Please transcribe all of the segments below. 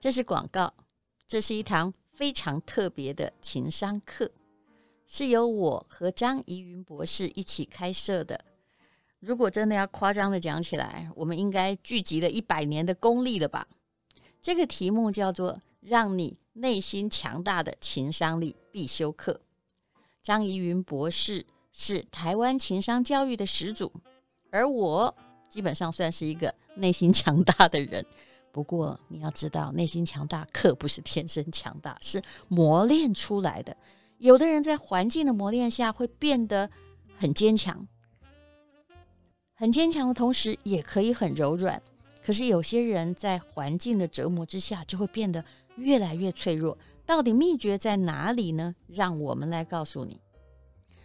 这是广告，这是一堂非常特别的情商课，是由我和张怡云博士一起开设的。如果真的要夸张的讲起来，我们应该聚集了一百年的功力了吧？这个题目叫做“让你内心强大的情商力必修课”。张怡云博士是台湾情商教育的始祖，而我基本上算是一个内心强大的人。不过你要知道，内心强大可不是天生强大，是磨练出来的。有的人在环境的磨练下会变得很坚强。很坚强的同时，也可以很柔软。可是有些人在环境的折磨之下，就会变得越来越脆弱。到底秘诀在哪里呢？让我们来告诉你。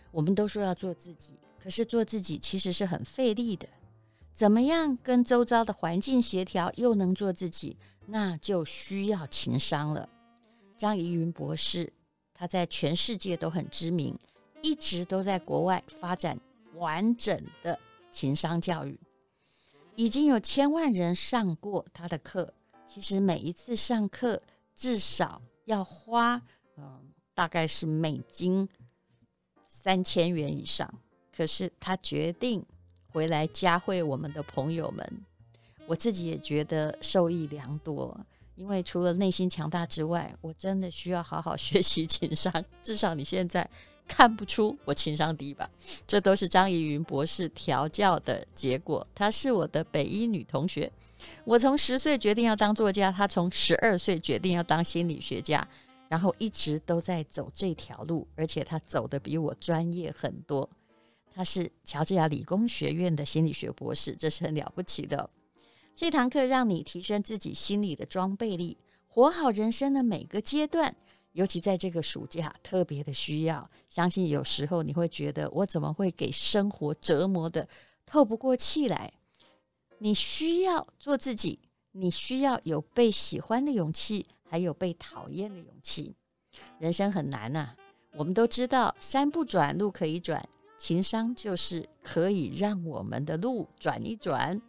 我们都说要做自己，可是做自己其实是很费力的。怎么样跟周遭的环境协调，又能做自己，那就需要情商了。张怡云博士，他在全世界都很知名，一直都在国外发展完整的。情商教育已经有千万人上过他的课。其实每一次上课至少要花，嗯，大概是美金三千元以上。可是他决定回来教会我们的朋友们，我自己也觉得受益良多。因为除了内心强大之外，我真的需要好好学习情商。至少你现在。看不出我情商低吧？这都是张怡云博士调教的结果。她是我的北一女同学。我从十岁决定要当作家，她从十二岁决定要当心理学家，然后一直都在走这条路，而且她走得比我专业很多。他是乔治亚理工学院的心理学博士，这是很了不起的。这堂课让你提升自己心理的装备力，活好人生的每个阶段。尤其在这个暑假，特别的需要。相信有时候你会觉得，我怎么会给生活折磨得透不过气来？你需要做自己，你需要有被喜欢的勇气，还有被讨厌的勇气。人生很难呐，我们都知道，山不转路可以转，情商就是可以让我们的路转一转。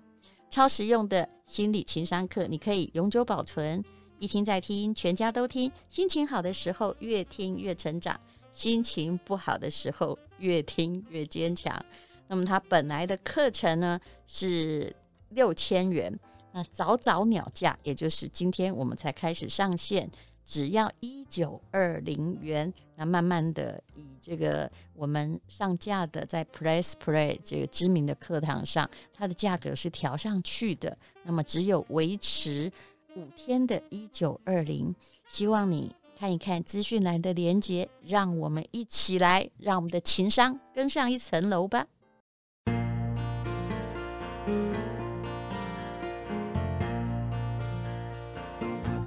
超实用的心理情商课，你可以永久保存。一听再听，全家都听。心情好的时候，越听越成长；心情不好的时候，越听越坚强。那么，它本来的课程呢是六千元，那早早鸟价，也就是今天我们才开始上线，只要一九二零元。那慢慢的，以这个我们上架的在 Press Play 这个知名的课堂上，它的价格是调上去的。那么，只有维持。五天的一九二零，希望你看一看资讯栏的连接，让我们一起来，让我们的情商更上一层楼吧。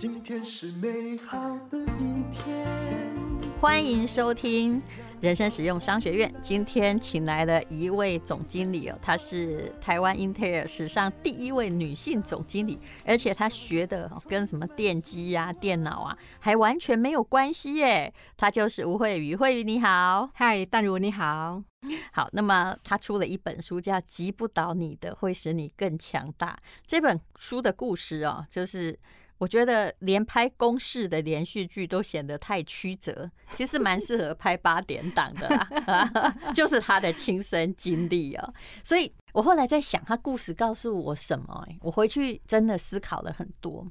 今天是美好的一天，欢迎收听。人生实用商学院今天请来了一位总经理哦，她是台湾英特尔史上第一位女性总经理，而且她学的跟什么电机呀、啊、电脑啊，还完全没有关系耶。她就是吴慧瑜，慧宇你好，嗨，淡如你好，好。那么她出了一本书叫《击不倒你的会使你更强大》，这本书的故事哦，就是。我觉得连拍公式的连续剧都显得太曲折，其实蛮适合拍八点档的啦，就是他的亲身经历哦。所以我后来在想，他故事告诉我什么？我回去真的思考了很多，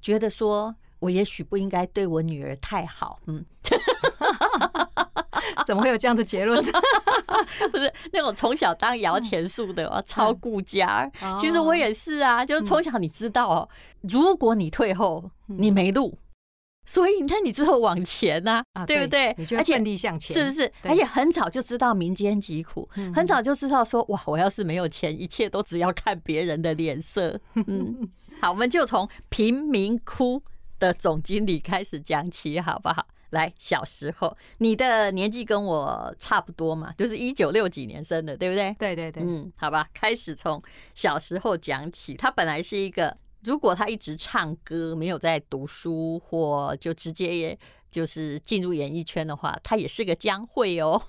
觉得说我也许不应该对我女儿太好，嗯。怎么会有这样的结论？不是那种从小当摇钱树的，嗯、超顾家。嗯、其实我也是啊，就是从小你知道如果你退后，你没路，嗯、所以你看你之后往前啊，啊对不对？你就要奋力向前，是不是？而且很早就知道民间疾苦，嗯、很早就知道说哇，我要是没有钱，一切都只要看别人的脸色。嗯，好，我们就从贫民窟的总经理开始讲起，好不好？来，小时候，你的年纪跟我差不多嘛，就是一九六几年生的，对不对？对对对，嗯，好吧，开始从小时候讲起。他本来是一个，如果他一直唱歌，没有在读书，或就直接也就是进入演艺圈的话，他也是个将会哦。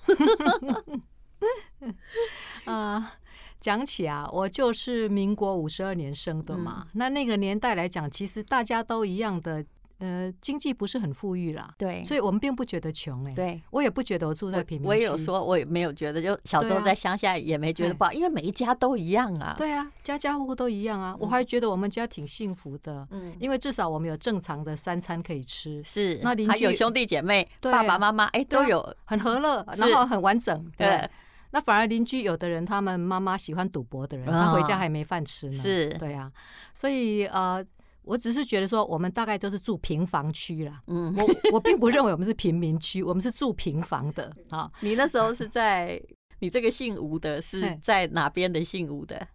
啊。讲起啊，我就是民国五十二年生的嘛，嗯、那那个年代来讲，其实大家都一样的。呃，经济不是很富裕啦，对，所以我们并不觉得穷哎，对，我也不觉得我住在贫民区，我也有说，我也没有觉得，就小时候在乡下也没觉得不好，因为每一家都一样啊，对啊，家家户户都一样啊，我还觉得我们家挺幸福的，嗯，因为至少我们有正常的三餐可以吃，是，那邻居还有兄弟姐妹，爸爸妈妈哎都有，很和乐，然后很完整，对，那反而邻居有的人他们妈妈喜欢赌博的人，他回家还没饭吃呢，是，对啊，所以呃。我只是觉得说，我们大概就是住平房区啦。嗯，我我并不认为我们是贫民区，我们是住平房的啊。你那时候是在你这个姓吴的，是在哪边的姓吴的？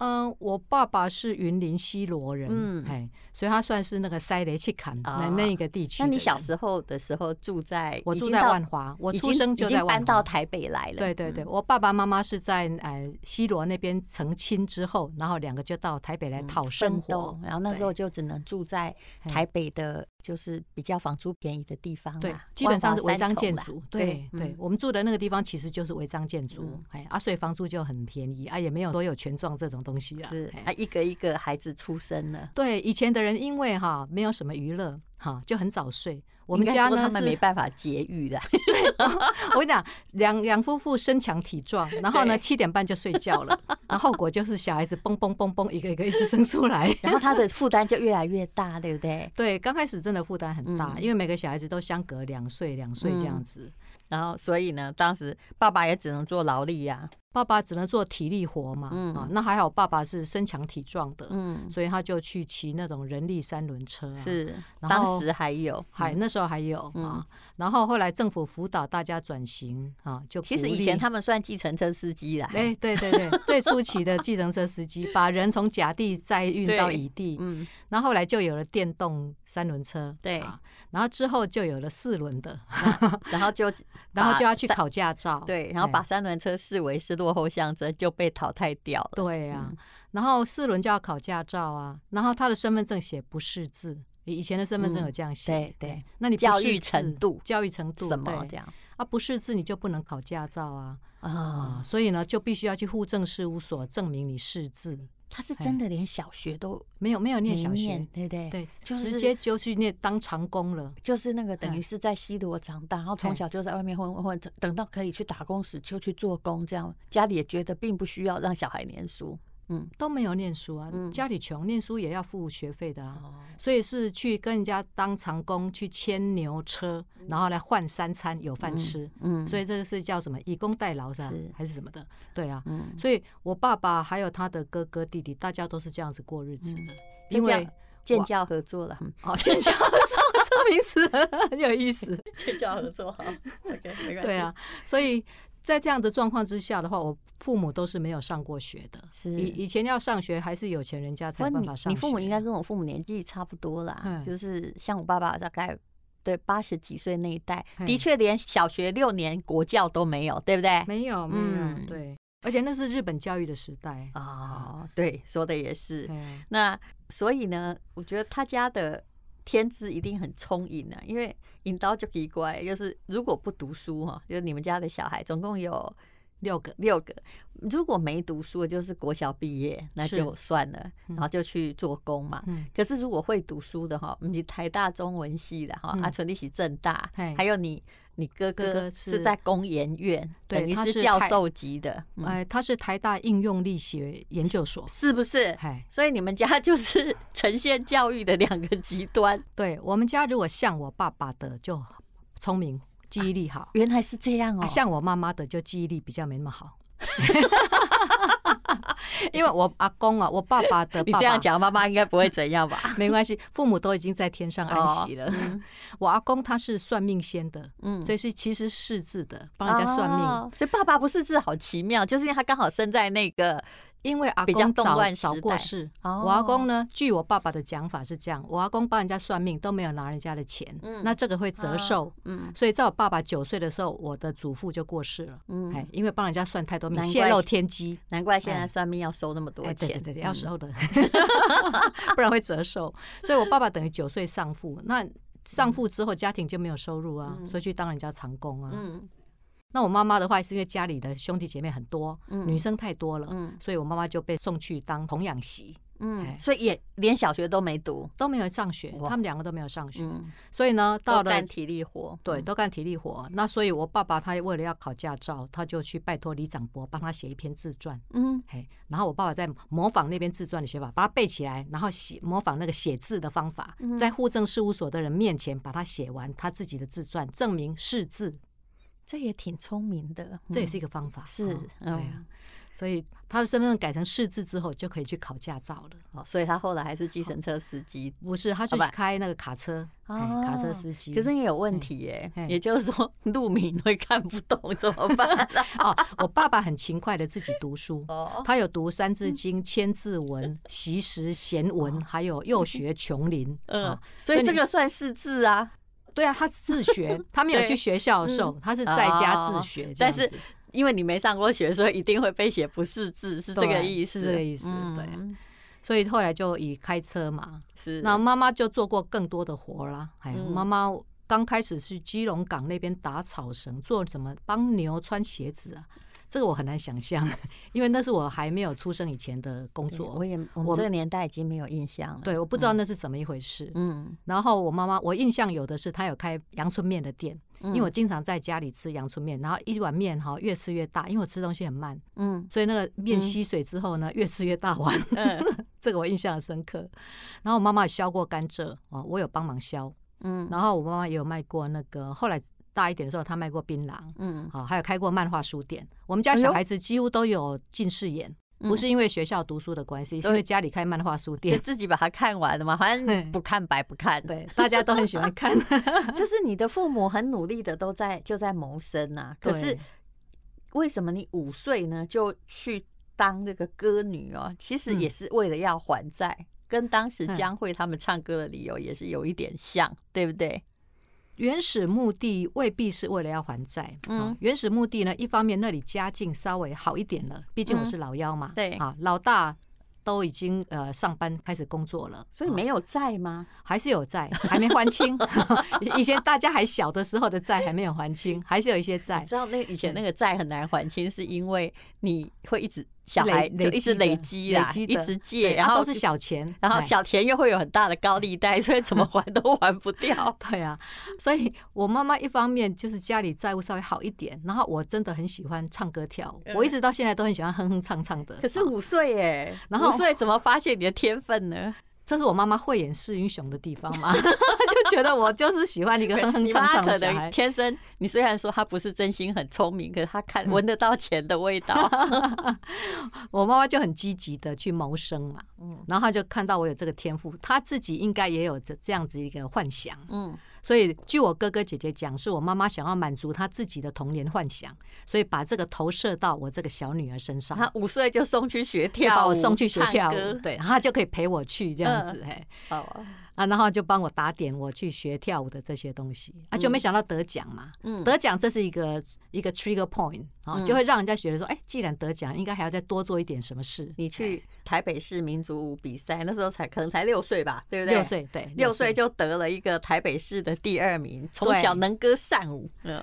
嗯，我爸爸是云林西罗人，嗯，哎，所以他算是那个塞雷契坎那那一个地区。那你小时候的时候住在？我住在万华，我出生就在万华，搬到台北来了。对对对，我爸爸妈妈是在呃西罗那边成亲之后，然后两个就到台北来讨生活，然后那时候就只能住在台北的。就是比较房租便宜的地方，对，基本上是违章建筑，对对。我们住的那个地方其实就是违章建筑，哎，啊，所以房租就很便宜啊，也没有所有权状这种东西啊。是啊，一个一个孩子出生了。对，以前的人因为哈没有什么娱乐，哈就很早睡。我们家呢他们没办法节育的。我跟你讲，两两夫妇身强体壮，然后呢七点半就睡觉了，然后后果就是小孩子蹦蹦蹦蹦一个一个一直生出来，然后他的负担就越来越大，对不对？对，刚开始真的负担很大，因为每个小孩子都相隔两岁两岁这样子，然后所以呢，当时爸爸也只能做劳力呀。爸爸只能做体力活嘛，嗯、啊，那还好，爸爸是身强体壮的，嗯，所以他就去骑那种人力三轮车，是，当时还有，还那时候还有、嗯、啊，然后后来政府辅导大家转型啊，就其实以前他们算计程车司机啦，哎，对对对，最初期的计程车司机把人从甲地载运到乙地，嗯，然后后来就有了电动三轮车，对、啊，然后之后就有了四轮的，然后就 然后就要去考驾照，对，然后把三轮车视为是。落后象征就被淘汰掉了。对呀、啊，然后四轮就要考驾照啊，然后他的身份证写不识字，以前的身份证有这样写。对对，那你教育程度，教育程度什么这样啊？不识字你就不能考驾照啊啊！所以呢，就必须要去户政事务所证明你识字。他是真的连小学都没有没有念小学，对对对，就是直接就去念当长工了。就是那个等于是在西罗长大，然后从小就在外面混混混，等到可以去打工时就去做工，这样家里也觉得并不需要让小孩念书。嗯，都没有念书啊，家里穷，念书也要付学费的啊，所以是去跟人家当长工，去牵牛车，然后来换三餐有饭吃。嗯，所以这个是叫什么？以工代劳是吧？还是什么的？对啊，所以我爸爸还有他的哥哥弟弟，大家都是这样子过日子的，因为建教合作了。哦，建教合作这个名词很有意思，建教合作好，OK，没关系。对啊，所以。在这样的状况之下的话，我父母都是没有上过学的。是以以前要上学，还是有钱人家才有办法上学。你父母应该跟我父母年纪差不多啦，嗯、就是像我爸爸大概对八十几岁那一代，的确连小学六年国教都没有，对不对？没有，没有，嗯，对。而且那是日本教育的时代啊，哦、对，说的也是。嗯、那所以呢，我觉得他家的。天资一定很聪颖啊，因为引导就奇怪，就是如果不读书哈，就是你们家的小孩总共有六个，六个，如果没读书，就是国小毕业，那就算了，然后就去做工嘛。嗯、可是如果会读书的哈，你台大中文系的哈，阿纯你是正大，嗯、还有你。你哥哥是在工研院，等于是教授级的。哎，他是台大应用力学研究所，是不是？哎所以你们家就是 呈现教育的两个极端。对，我们家如果像我爸爸的就聪明，记忆力好。原来是这样哦。像我妈妈的就记忆力比较没那么好。因为我阿公啊，我爸爸的 爸爸，你这样讲，妈妈应该不会怎样吧？没关系，父母都已经在天上安息了。我阿公他是算命先的，嗯，所以是其实识字的，帮人家算命。所以爸爸不识字，好奇妙，就是因为他刚好生在那个。因为阿公早早过世，我阿公呢，据我爸爸的讲法是这样，我阿公帮人家算命都没有拿人家的钱，那这个会折寿，所以在我爸爸九岁的时候，我的祖父就过世了，哎，因为帮人家算太多命，泄露天机，难怪现在算命要收那么多钱，对对对，要收的，不然会折寿，所以我爸爸等于九岁丧父，那丧父之后家庭就没有收入啊，所以去当人家长工啊。那我妈妈的话是因为家里的兄弟姐妹很多，嗯、女生太多了，嗯、所以我妈妈就被送去当童养媳。嗯，所以也连小学都没读，都没有上学，他们两个都没有上学。所以呢，到了干体力活，对，都干体力活。那所以我爸爸他为了要考驾照，他就去拜托李长博帮他写一篇自传。嗯，嘿，然后我爸爸在模仿那篇自传的写法，把它背起来，然后写模仿那个写字的方法，在户政事务所的人面前把它写完他自己的自传，证明识字。这也挺聪明的，这也是一个方法。是，对啊。所以他的身份证改成四字之后，就可以去考驾照了。哦，所以他后来还是计程车司机？不是，他就去开那个卡车，卡车司机。可是也有问题耶，也就是说路名会看不懂，怎么办？哦，我爸爸很勤快的自己读书，他有读《三字经》《千字文》《习时贤文》，还有幼学琼林。嗯，所以这个算识字啊？对啊，他自学，他没有去学校的时候，他是在家自学，但是。因为你没上过学，所以一定会被写不识字，是这个意思。是这个意思，嗯、对。所以后来就以开车嘛，是。那妈妈就做过更多的活啦。哎，妈妈刚开始是基隆港那边打草绳，做什么？帮牛穿鞋子啊。这个我很难想象，因为那是我还没有出生以前的工作。我也，我这个年代已经没有印象了。对，我不知道那是怎么一回事。嗯。然后我妈妈，我印象有的是她有开阳春面的店，因为我经常在家里吃阳春面，然后一碗面哈越吃越大，因为我吃东西很慢。嗯。所以那个面吸水之后呢，越吃越大碗。嗯。这个我印象很深刻。然后我妈妈也削过甘蔗哦，我有帮忙削。嗯。然后我妈妈也有卖过那个后来。大一点的时候，他卖过槟榔，嗯，好，还有开过漫画书店。我们家小孩子几乎都有近视眼，不是因为学校读书的关系，是因为家里开漫画书店，就自己把它看完了嘛，反正不看白不看。对，大家都很喜欢看。就是你的父母很努力的都在就在谋生呐，可是为什么你五岁呢就去当这个歌女哦？其实也是为了要还债，跟当时江蕙他们唱歌的理由也是有一点像，对不对？原始目的未必是为了要还债，嗯，原始目的呢，一方面那里家境稍微好一点了，毕竟我是老幺嘛，对啊，老大都已经呃上班开始工作了，所以没有债吗？还是有债，还没还清。以前大家还小的时候的债还没有还清，还是有一些债。你知道那以前那个债很难还清，是因为你会一直。小孩就一直累积啦，一直借，然后都是小钱，然后小钱又会有很大的高利贷，所以怎么还都还不掉。对啊，所以我妈妈一方面就是家里债务稍微好一点，然后我真的很喜欢唱歌跳舞，我一直到现在都很喜欢哼哼唱唱的。可是五岁耶，然后五岁怎么发现你的天分呢？这是我妈妈慧眼识英雄的地方嘛，就觉得我就是喜欢一个哼哼唱唱的小孩。天生，你虽然说他不是真心很聪明，可是他看闻得到钱的味道。我妈妈就很积极的去谋生嘛，嗯，然后他就看到我有这个天赋，他自己应该也有这这样子一个幻想，嗯。所以，据我哥哥姐姐讲，是我妈妈想要满足她自己的童年幻想，所以把这个投射到我这个小女儿身上。她五岁就送去学跳舞，把我送去学跳舞，对，她就可以陪我去这样子。啊，然后就帮我打点我去学跳舞的这些东西，啊，就没想到得奖嘛，嗯，得奖这是一个一个 trigger point 啊，就会让人家觉得说，哎，既然得奖，应该还要再多做一点什么事。你去台北市民族舞比赛，那时候才可能才六岁吧，对不对？六岁，对，六岁就得了一个台北市的第二名，从小能歌善舞，嗯，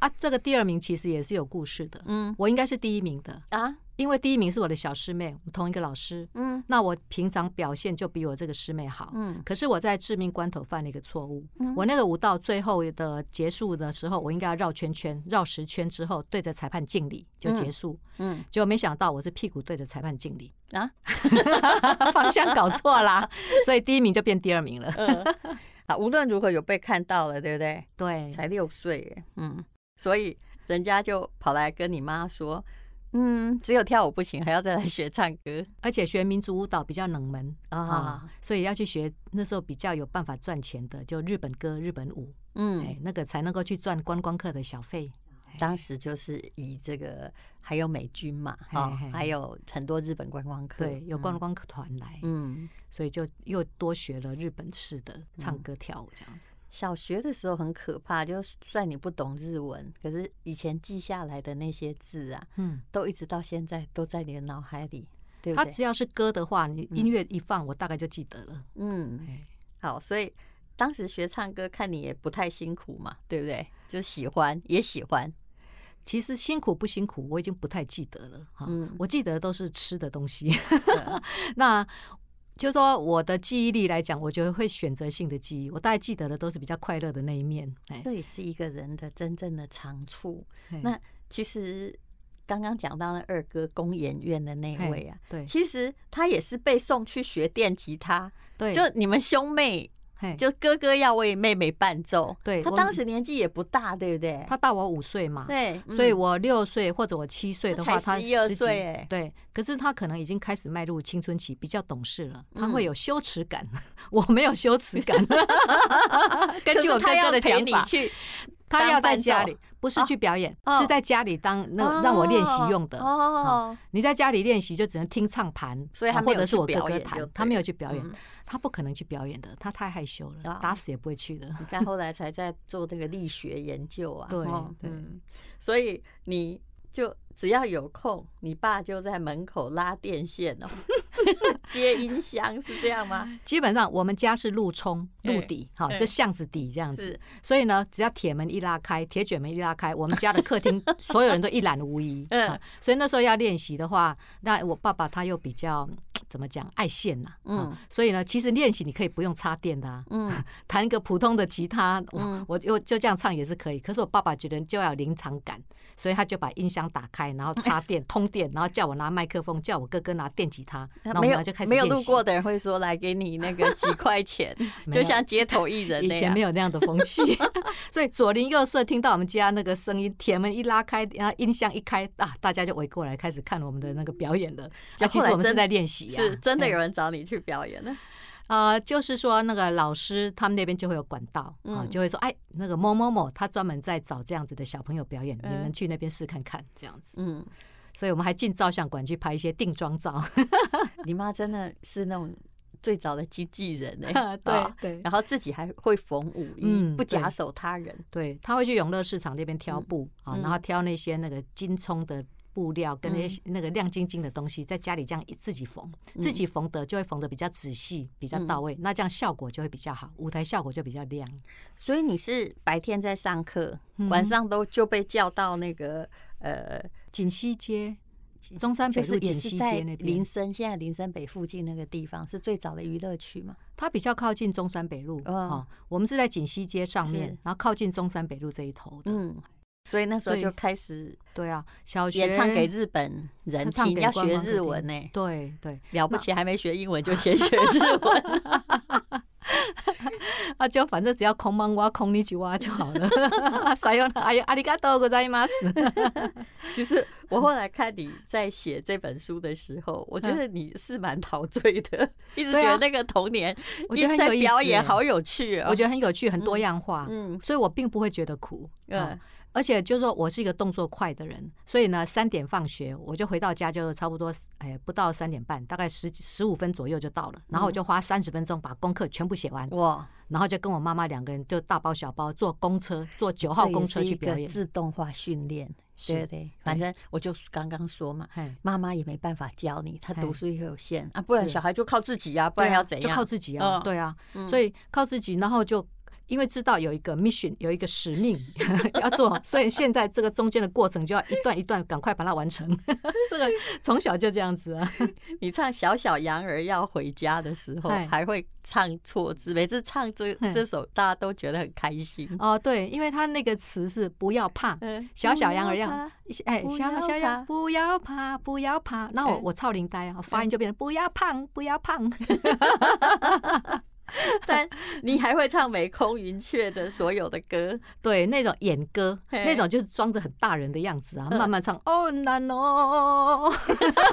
啊，这个第二名其实也是有故事的，嗯，我应该是第一名的啊。因为第一名是我的小师妹，同一个老师。嗯，那我平常表现就比我这个师妹好。嗯，可是我在致命关头犯了一个错误。嗯，我那个舞蹈最后的结束的时候，我应该要绕圈圈，绕十圈之后对着裁判敬礼就结束。嗯，结果没想到我是屁股对着裁判敬礼啊，方向搞错啦，所以第一名就变第二名了。啊，无论如何有被看到了，对不对？对，才六岁，嗯，所以人家就跑来跟你妈说。嗯，只有跳舞不行，还要再来学唱歌，而且学民族舞蹈比较冷门啊，所以要去学那时候比较有办法赚钱的，就日本歌、日本舞，嗯，哎，那个才能够去赚观光客的小费。当时就是以这个，还有美军嘛，哈，还有很多日本观光客，对，有观光客团来，嗯，所以就又多学了日本式的唱歌跳舞这样子。小学的时候很可怕，就算你不懂日文，可是以前记下来的那些字啊，嗯，都一直到现在都在你的脑海里，对不对？他只要是歌的话，你音乐一放，我大概就记得了。嗯，好，所以当时学唱歌，看你也不太辛苦嘛，对不对？就喜欢，也喜欢。其实辛苦不辛苦，我已经不太记得了哈。嗯、我记得都是吃的东西。嗯、那就说我的记忆力来讲，我觉得会选择性的记忆。我大概记得的都是比较快乐的那一面。这也是一个人的真正的长处。那其实刚刚讲到了二哥工研院的那位啊，对，其实他也是被送去学电吉他。对，就你们兄妹。就哥哥要为妹妹伴奏，对，他当时年纪也不大，对不对？他大我五岁嘛，对，所以我六岁或者我七岁的话，他十一二岁，对。可是他可能已经开始迈入青春期，比较懂事了，他会有羞耻感，我没有羞耻感。根据我哥哥的讲法，他要在家里，不是去表演，是在家里当那让我练习用的。哦，你在家里练习就只能听唱盘，所以或者是我哥哥弹，他没有去表演。他不可能去表演的，他太害羞了，打死也不会去的。你看后来才在做这个力学研究啊，对，对，所以你就只要有空，你爸就在门口拉电线哦，接音箱是这样吗？基本上我们家是路冲路底，好，这巷子底这样子，所以呢，只要铁门一拉开，铁卷门一拉开，我们家的客厅 所有人都一览无遗。嗯，所以那时候要练习的话，那我爸爸他又比较。怎么讲爱线呐？嗯，所以呢，其实练习你可以不用插电的，嗯，弹一个普通的吉他，嗯，我就就这样唱也是可以。可是我爸爸觉得就要临场感，所以他就把音箱打开，然后插电通电，然后叫我拿麦克风，叫我哥哥拿电吉他，然后我们就开始。没有路过的人会说来给你那个几块钱，就像街头艺人那样。以前没有那样的风气，所以左邻右舍听到我们家那个声音，铁门一拉开，然后音箱一开啊，大家就围过来开始看我们的那个表演了。那其实我们是在练习。是真的有人找你去表演呢？啊、呃，就是说那个老师他们那边就会有管道啊，就会说哎，那个某某某他专门在找这样子的小朋友表演，你们去那边试看看这样子。嗯，所以我们还进照相馆去拍一些定妆照。你妈真的是那种最早的经纪人哎，对对，然后自己还会缝舞衣，不假手他人。对，他会去永乐市场那边挑布啊，然后挑那些那个金葱的。布料跟那些那个亮晶晶的东西，在家里这样自己缝，自己缝的就会缝的比较仔细，比较到位，那这样效果就会比较好，舞台效果就比较亮。所以你是白天在上课，晚上都就被叫到那个呃锦西街、中山北路锦西街那边，林森现在林森北附近那个地方是最早的娱乐区嘛？它比较靠近中山北路哦，我们是在锦西街上面，然后靠近中山北路这一头的。嗯。所以那时候就开始对啊，小学演唱给日本人听，要学日文呢。对对，了不起，还没学英文就先学日文。啊，就反正只要空蒙哇空你就哇就好了。啥用？哎呀，阿里嘎多ございます。其实我后来看你在写这本书的时候，我觉得你是蛮陶醉的，一直觉得那个童年，我觉得很有意思，表演好有趣啊，我觉得很有趣，很多样化。嗯，所以我并不会觉得苦。嗯。 而且就是说我是一个动作快的人，所以呢，三点放学我就回到家，就差不多哎不到三点半，大概十十五分左右就到了。然后我就花三十分钟把功课全部写完。哇！然后就跟我妈妈两个人就大包小包坐公车，坐九号公车去表演。自动化训练，对对，反正我就刚刚说嘛，妈妈也没办法教你，她读书也有限啊，不然小孩就靠自己呀，不然要怎样？就靠自己啊，对啊，所以靠自己，然后就。因为知道有一个 mission，有一个使命 要做，所以现在这个中间的过程就要一段一段赶快把它完成。这个从小就这样子啊。你唱《小小羊儿要回家》的时候，还会唱错字，每次唱这这首，大家都觉得很开心。哦，对，因为他那个词是不要怕，小小羊儿要哎，小小羊不要怕，不要怕。那我我超灵呆啊，发音就变成不要胖，不要胖。但你还会唱《美空云雀》的所有的歌，对，那种演歌，那种就是装着很大人的样子啊，慢慢唱。哦，难哦，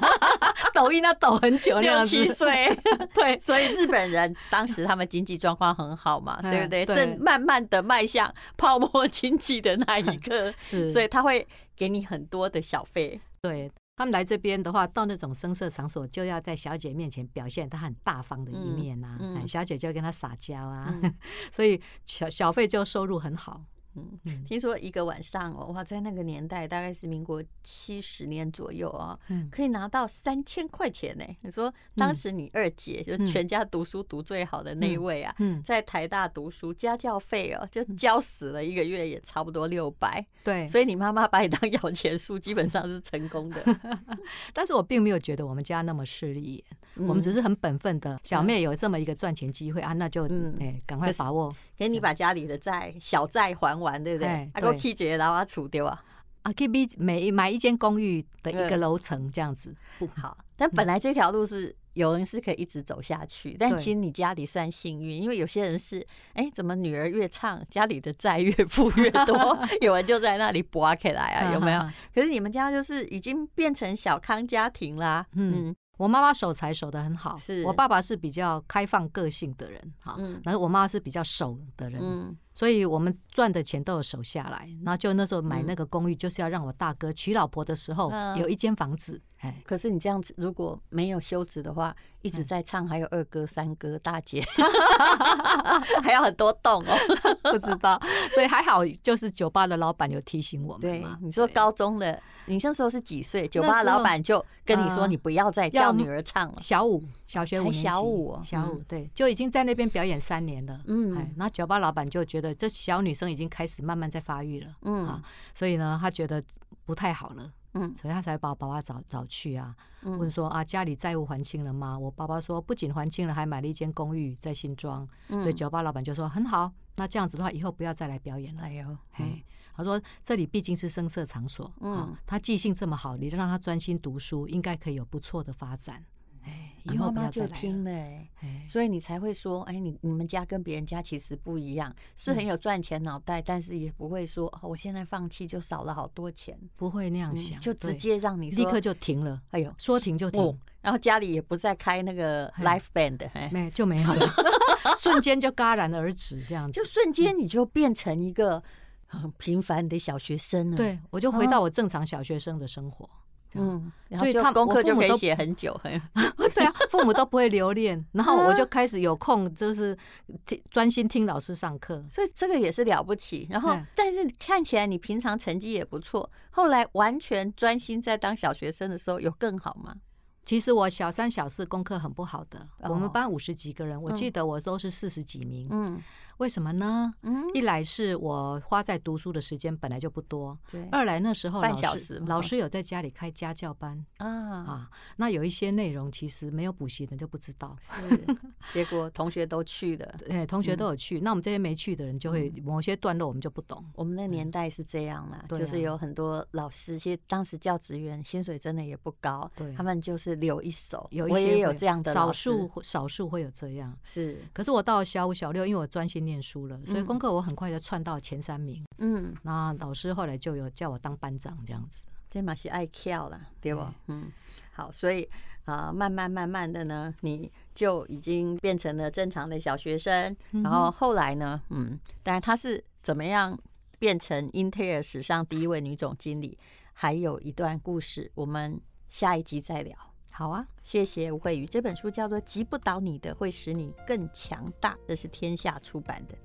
抖音那抖很久，六七岁，对，所以日本人当时他们经济状况很好嘛，对不对？正慢慢的迈向泡沫经济的那一刻，是，所以他会给你很多的小费，对。他们来这边的话，到那种声色场所，就要在小姐面前表现他很大方的一面呐、啊。嗯嗯、小姐就要跟他撒娇啊，嗯、所以小小费就收入很好。嗯，听说一个晚上哦，哇，在那个年代大概是民国七十年左右啊，嗯，可以拿到三千块钱呢。你说当时你二姐就是全家读书读最好的那一位啊，在台大读书，家教费哦就交死了一个月也差不多六百，对，所以你妈妈把你当摇钱树，基本上是成功的。但是我并没有觉得我们家那么势利眼，我们只是很本分的，小妹有这么一个赚钱机会啊，那就哎赶快把握。给你把家里的债小债还完，对不对？啊，给我去结，然后处掉啊！啊，可以比每买一间公寓的一个楼层这样子不好。但本来这条路是有人是可以一直走下去，但其实你家里算幸运，因为有些人是哎，怎么女儿越唱，家里的债越付越多？有人就在那里拔起来啊，有没有？可是你们家就是已经变成小康家庭啦，嗯。我妈妈守财守得很好，是。我爸爸是比较开放个性的人，哈，然后我妈妈是比较守的人，嗯，所以我们赚的钱都有守下来，然后就那时候买那个公寓，就是要让我大哥娶老婆的时候有一间房子，哎，可是你这样子如果没有休止的话，一直在唱，还有二哥、三哥、大姐，还有很多栋哦，不知道，所以还好，就是酒吧的老板有提醒我们，对，你说高中的。你那时候是几岁？酒吧老板就跟你说：“你不要再叫女儿唱了。”小五，小学五年级，小五，小五，对，就已经在那边表演三年了。嗯，然后酒吧老板就觉得这小女生已经开始慢慢在发育了。嗯啊，所以呢，他觉得不太好了。嗯，所以他才把我爸爸找找去啊，问说啊，家里债务还清了吗？我爸爸说不仅还清了，还买了一间公寓在新庄。所以酒吧老板就说很好，那这样子的话，以后不要再来表演了。哎呦，嘿。他说：“这里毕竟是声色场所，嗯，他记性这么好，你就让他专心读书，应该可以有不错的发展。哎，以后不要再来了。妈妈就听了，哎，所以你才会说，哎，你你们家跟别人家其实不一样，是很有赚钱脑袋，但是也不会说，哦，我现在放弃就少了好多钱，不会那样想，就直接让你立刻就停了。哎呦，说停就停，然后家里也不再开那个 life band，没就没有了，瞬间就戛然而止，这样子，就瞬间你就变成一个。”很平凡的小学生了，对，我就回到我正常小学生的生活，嗯，所以他功课就可以写很久，很 对啊，父母都不会留恋，然后我就开始有空，就是听专心听老师上课，所以这个也是了不起。然后，但是看起来你平常成绩也不错，后来完全专心在当小学生的时候，有更好吗？其实我小三、小四功课很不好的，我们班五十几个人，我记得我都是四十几名，嗯。为什么呢？嗯，一来是我花在读书的时间本来就不多，对。二来那时候老师老师有在家里开家教班啊啊，那有一些内容其实没有补习的就不知道，是。结果同学都去了，对，同学都有去。那我们这些没去的人就会某些段落我们就不懂。我们那年代是这样啦，就是有很多老师，其实当时教职员薪水真的也不高，对，他们就是留一手，有一些有这样的少数少数会有这样是。可是我到小五小六，因为我专心。念书了，所以功课我很快就窜到前三名。嗯，那老师后来就有叫我当班长这样子。这嘛是爱跳了，对不？嗯，好，所以啊，慢慢慢慢的呢，你就已经变成了正常的小学生。然后后来呢，嗯，当然她是怎么样变成英特尔史上第一位女总经理，还有一段故事，我们下一集再聊。好啊，谢谢吴慧宇。这本书叫做《击不倒你的会使你更强大》，这是天下出版的。